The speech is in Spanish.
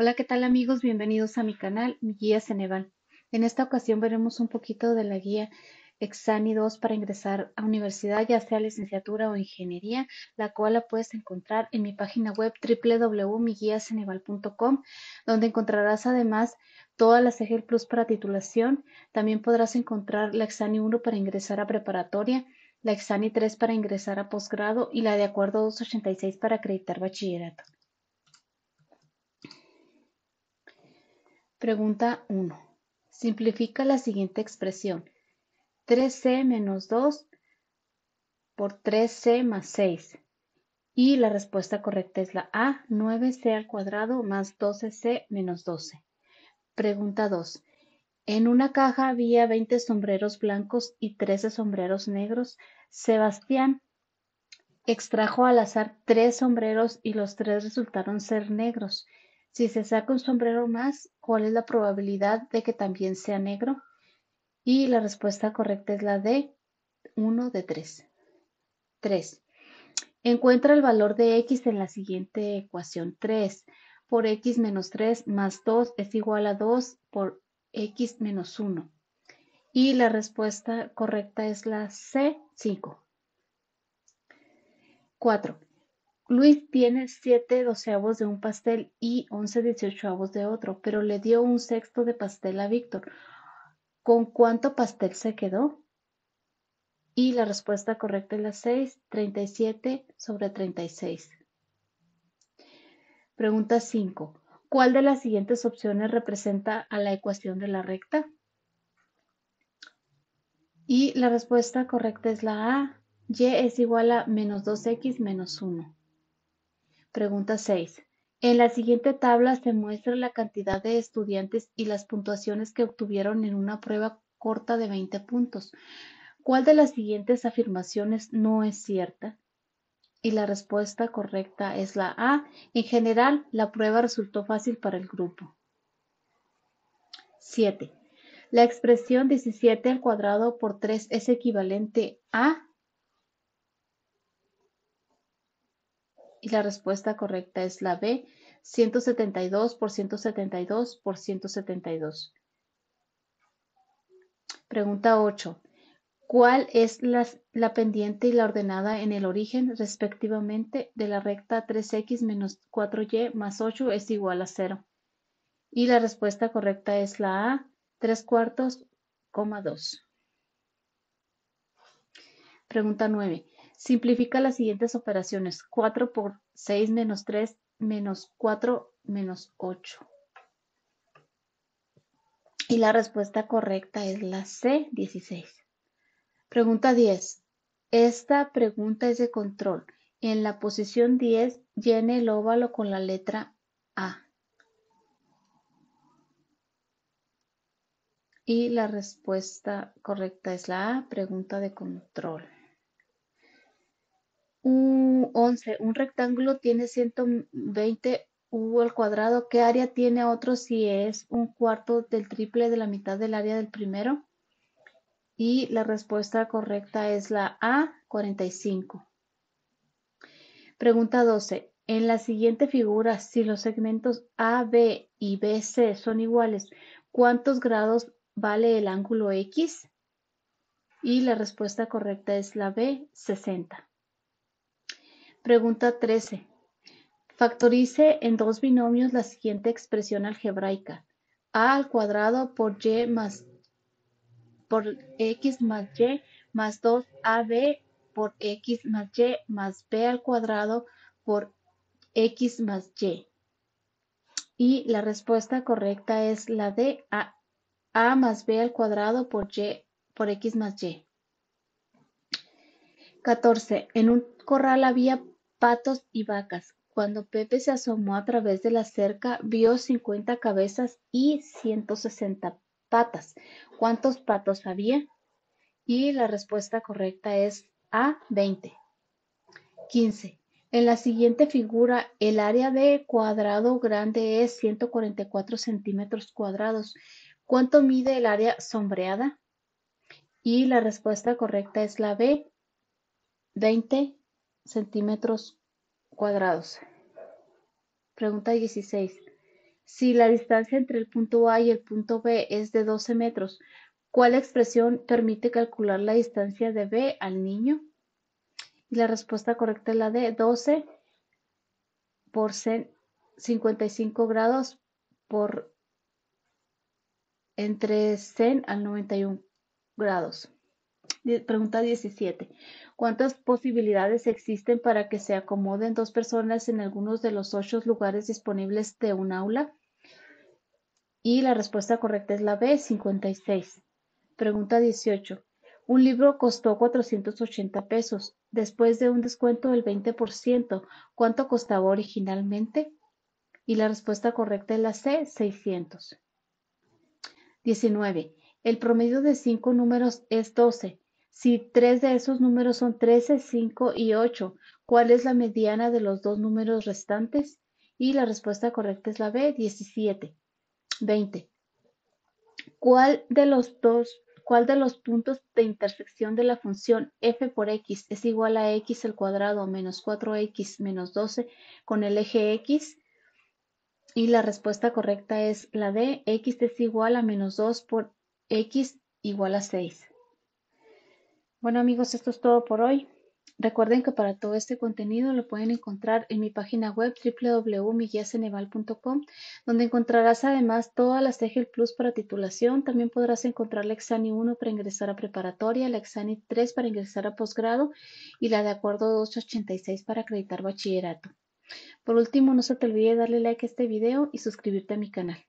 Hola, ¿qué tal amigos? Bienvenidos a mi canal, mi guía Ceneval. En esta ocasión veremos un poquito de la guía Exani 2 para ingresar a universidad, ya sea licenciatura o ingeniería, la cual la puedes encontrar en mi página web www.miguiaceneval.com, donde encontrarás además todas las EGEL Plus para titulación. También podrás encontrar la Exani 1 para ingresar a preparatoria, la Exani 3 para ingresar a posgrado y la de acuerdo 286 para acreditar bachillerato. Pregunta 1. Simplifica la siguiente expresión. 3c menos 2 por 3c más 6. Y la respuesta correcta es la A, 9c al cuadrado más 12c menos 12. Pregunta 2. En una caja había 20 sombreros blancos y 13 sombreros negros. Sebastián extrajo al azar tres sombreros y los tres resultaron ser negros. Si se saca un sombrero más, ¿cuál es la probabilidad de que también sea negro? Y la respuesta correcta es la D, 1 de 3. 3. Encuentra el valor de x en la siguiente ecuación. 3 por x menos 3 más 2 es igual a 2 por x menos 1. Y la respuesta correcta es la C, 5. 4. Luis tiene siete doceavos de un pastel y once dieciochoavos de otro, pero le dio un sexto de pastel a Víctor. ¿Con cuánto pastel se quedó? Y la respuesta correcta es la 6, 37 sobre 36. Pregunta 5. ¿Cuál de las siguientes opciones representa a la ecuación de la recta? Y la respuesta correcta es la A. Y es igual a menos 2x menos 1. Pregunta 6. En la siguiente tabla se muestra la cantidad de estudiantes y las puntuaciones que obtuvieron en una prueba corta de 20 puntos. ¿Cuál de las siguientes afirmaciones no es cierta? Y la respuesta correcta es la A. En general, la prueba resultó fácil para el grupo. 7. La expresión 17 al cuadrado por 3 es equivalente a Y la respuesta correcta es la B, 172 por 172 por 172. Pregunta 8. ¿Cuál es la, la, pendiente y la ordenada en el origen, respectivamente, de la recta 3x menos 4y más 8 es igual a 0? Y la respuesta correcta es la A, 3 cuartos, 2. Pregunta 9. Simplifica las siguientes operaciones. 4 por 6 menos 3 menos 4 menos 8. Y la respuesta correcta es la C, 16. Pregunta 10. Esta pregunta es de control. En la posición 10, llene el óvalo con la letra A. Y la respuesta correcta es la A, pregunta de control. Un 11. Un rectángulo tiene 120 u al cuadrado. ¿Qué área tiene otro si es un cuarto del triple de la mitad del área del primero? Y la respuesta correcta es la A, 45. Pregunta 12. En la siguiente figura, si los segmentos AB y BC son iguales, ¿cuántos grados vale el ángulo X? Y la respuesta correcta es la B, 60. Pregunta 13. Factorice en dos binomios la siguiente expresión algebraica. a al cuadrado por y más por x más y más 2ab por x más y más b al cuadrado por x más y. Y la respuesta correcta es la de a, a más b al cuadrado por y por x más y. 14. En un corral había patos y vacas. Cuando Pepe se asomó a través de la cerca, vio 50 cabezas y 160 patas. ¿Cuántos patos había? Y la respuesta correcta es A, 20. 15. En la siguiente figura, el área de cuadrado grande es 144 centímetros cuadrados. ¿Cuánto mide el área sombreada? Y la respuesta correcta es la B, 20 centímetros cuadrados. Pregunta 16. Si la distancia entre el punto A y el punto B es de 12 metros, ¿cuál expresión permite calcular la distancia de B al niño? Y la respuesta correcta es la de 12 por 55 grados por entre 100 al 91 grados. Pregunta 17. ¿Cuántas posibilidades existen para que se acomoden dos personas en algunos de los ocho lugares disponibles de un aula? Y la respuesta correcta es la B, 56. Pregunta 18. Un libro costó 480 pesos. Después de un descuento del 20%, ¿cuánto costaba originalmente? Y la respuesta correcta es la C, 600. 19. El promedio de cinco números es 12. Si tres de esos números son 13, 5 y 8, ¿cuál es la mediana de los dos números restantes? Y la respuesta correcta es la B, 17. 20. ¿Cuál de los dos, cuál de los puntos de intersección de la función f por x es igual a x al cuadrado menos 4x menos 12 con el eje x? Y la respuesta correcta es la D, x es igual a menos 2 por x igual a 6. Bueno amigos, esto es todo por hoy. Recuerden que para todo este contenido lo pueden encontrar en mi página web www.miguiaceneval.com, donde encontrarás además todas las EGEL Plus para titulación. También podrás encontrar la Exani 1 para ingresar a preparatoria, la Exani 3 para ingresar a posgrado y la de acuerdo 286 para acreditar bachillerato. Por último, no se te olvide darle like a este video y suscribirte a mi canal.